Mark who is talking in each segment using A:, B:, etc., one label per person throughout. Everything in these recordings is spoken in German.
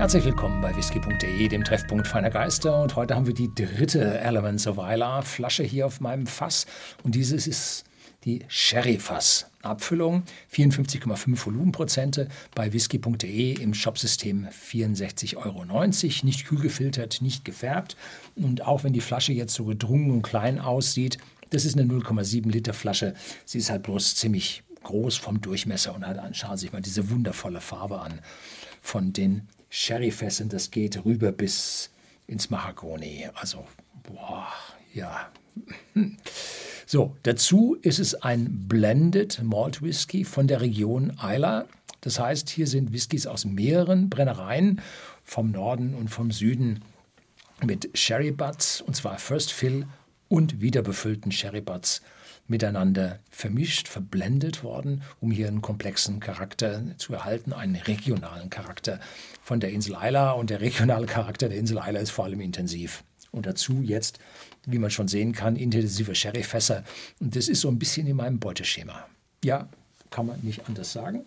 A: Herzlich willkommen bei whisky.de, dem Treffpunkt feiner Geister. Und heute haben wir die dritte Elements of Isla Flasche hier auf meinem Fass. Und dieses ist die Sherry-Fass. Abfüllung 54,5 Volumenprozente bei whisky.de im Shopsystem 64,90 Euro. Nicht kühl gefiltert, nicht gefärbt. Und auch wenn die Flasche jetzt so gedrungen und klein aussieht, das ist eine 0,7 Liter Flasche. Sie ist halt bloß ziemlich groß vom Durchmesser und schauen Sie sich mal diese wundervolle Farbe an von den Sherryfässern. Das geht rüber bis ins Mahagoni. Also, boah, ja. So, dazu ist es ein Blended Malt Whisky von der Region Isla. Das heißt, hier sind Whiskys aus mehreren Brennereien vom Norden und vom Süden mit Sherry Butts, und zwar First Fill und wiederbefüllten Sherry Butts miteinander vermischt, verblendet worden, um hier einen komplexen Charakter zu erhalten, einen regionalen Charakter von der Insel Isla. Und der regionale Charakter der Insel Isla ist vor allem intensiv. Und dazu jetzt, wie man schon sehen kann, intensive Sherryfässer. Und das ist so ein bisschen in meinem Beuteschema. Ja, kann man nicht anders sagen.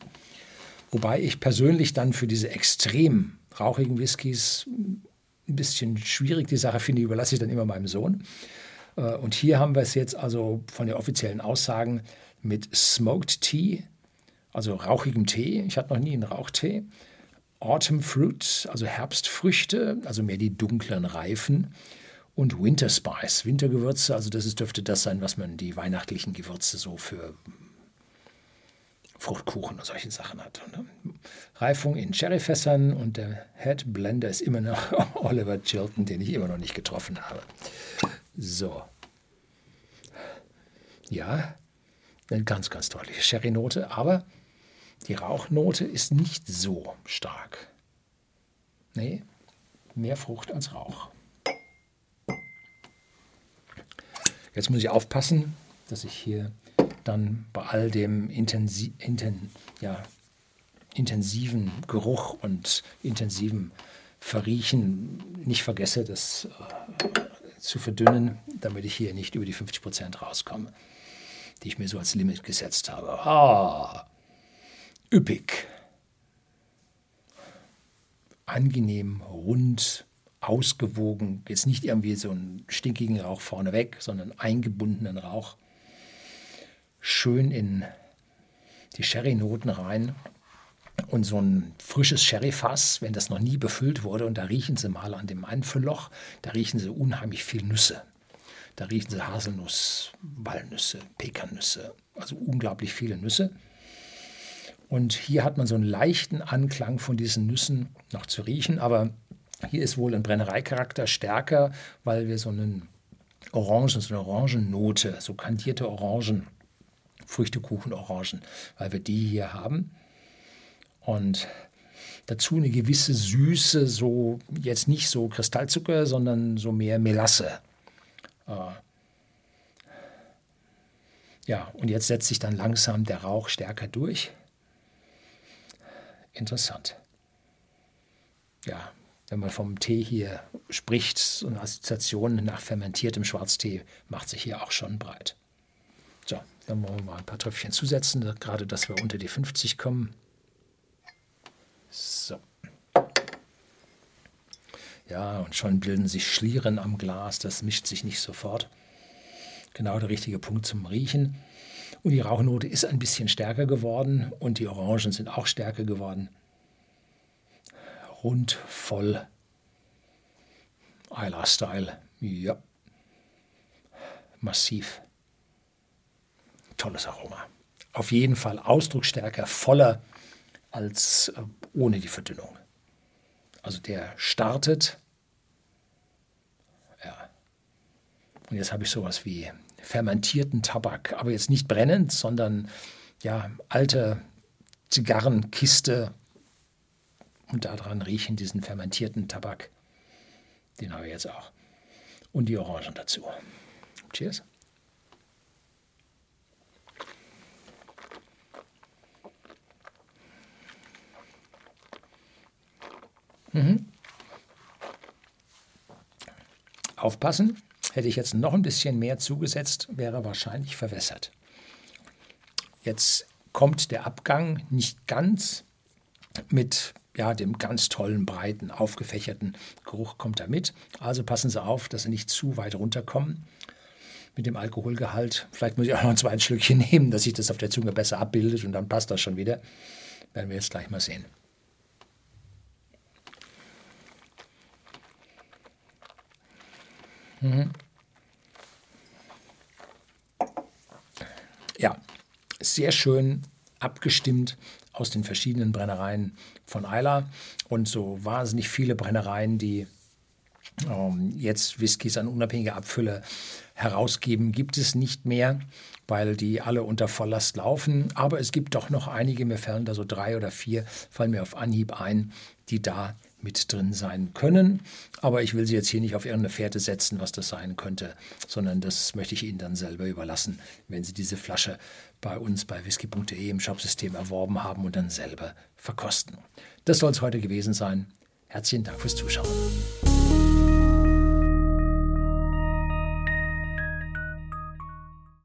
A: Wobei ich persönlich dann für diese extrem rauchigen Whiskys ein bisschen schwierig die Sache finde, überlasse ich dann immer meinem Sohn. Äh, und hier haben wir es jetzt also von den offiziellen Aussagen mit Smoked Tea, also rauchigem Tee. Ich hatte noch nie einen Rauchtee. Autumn Fruit, also Herbstfrüchte, also mehr die dunklen Reifen. Und Winter Spice, Wintergewürze, also das ist, dürfte das sein, was man die weihnachtlichen Gewürze so für Fruchtkuchen und solche Sachen hat. Ne? Reifung in Sherryfässern und der Head Blender ist immer noch Oliver Chilton, den ich immer noch nicht getroffen habe. So. Ja, eine ganz, ganz deutliche Sherry-Note, aber die Rauchnote ist nicht so stark. Nee, mehr Frucht als Rauch. Jetzt muss ich aufpassen, dass ich hier dann bei all dem intensi inten ja, intensiven Geruch und intensiven Verriechen nicht vergesse, das äh, zu verdünnen, damit ich hier nicht über die 50 Prozent rauskomme, die ich mir so als Limit gesetzt habe. Ah, üppig. Angenehm, rund, ausgewogen. Jetzt nicht irgendwie so einen stinkigen Rauch vorneweg, sondern eingebundenen Rauch. Schön in die Sherry-Noten rein und so ein frisches Sherryfass, wenn das noch nie befüllt wurde, und da riechen Sie mal an dem Einfüllloch, da riechen Sie unheimlich viel Nüsse. Da riechen Sie Haselnuss, Walnüsse, Pekannüsse, also unglaublich viele Nüsse. Und hier hat man so einen leichten Anklang von diesen Nüssen noch zu riechen, aber hier ist wohl ein Brennereicharakter stärker, weil wir so einen Orangen, so eine Orangennote, so kandierte Orangen, Früchtekuchen, Orangen, weil wir die hier haben. Und dazu eine gewisse Süße, so jetzt nicht so Kristallzucker, sondern so mehr Melasse. Äh, ja, und jetzt setzt sich dann langsam der Rauch stärker durch. Interessant. Ja, wenn man vom Tee hier spricht, so eine Assoziation nach fermentiertem Schwarztee macht sich hier auch schon breit. So, dann wollen wir mal ein paar Tröpfchen zusetzen, gerade dass wir unter die 50 kommen. So. Ja, und schon bilden sich Schlieren am Glas, das mischt sich nicht sofort. Genau der richtige Punkt zum Riechen. Und die Rauchnote ist ein bisschen stärker geworden und die Orangen sind auch stärker geworden. Rund, voll. Isla-Style. Ja. Massiv. Tolles Aroma. Auf jeden Fall ausdrucksstärker, voller als äh, ohne die Verdünnung. Also der startet. Ja. Und jetzt habe ich sowas wie fermentierten Tabak, aber jetzt nicht brennend, sondern ja, alte Zigarrenkiste und daran riechen diesen fermentierten Tabak. Den habe ich jetzt auch. Und die Orangen dazu. Cheers. Mhm. Aufpassen, hätte ich jetzt noch ein bisschen mehr zugesetzt, wäre wahrscheinlich verwässert. Jetzt kommt der Abgang nicht ganz mit ja, dem ganz tollen, breiten, aufgefächerten Geruch kommt da mit. Also passen Sie auf, dass Sie nicht zu weit runterkommen mit dem Alkoholgehalt. Vielleicht muss ich auch noch ein zweites Schlückchen nehmen, dass sich das auf der Zunge besser abbildet und dann passt das schon wieder. Werden wir jetzt gleich mal sehen. Mhm. Ja, sehr schön abgestimmt aus den verschiedenen Brennereien von Eiler und so wahnsinnig viele Brennereien, die jetzt Whiskys an unabhängige Abfülle herausgeben, gibt es nicht mehr, weil die alle unter Volllast laufen. Aber es gibt doch noch einige, mir fallen da so drei oder vier, fallen mir auf Anhieb ein, die da mit drin sein können. Aber ich will Sie jetzt hier nicht auf irgendeine Fährte setzen, was das sein könnte, sondern das möchte ich Ihnen dann selber überlassen, wenn Sie diese Flasche bei uns bei whisky.de im Shopsystem erworben haben und dann selber verkosten. Das soll es heute gewesen sein. Herzlichen Dank fürs Zuschauen.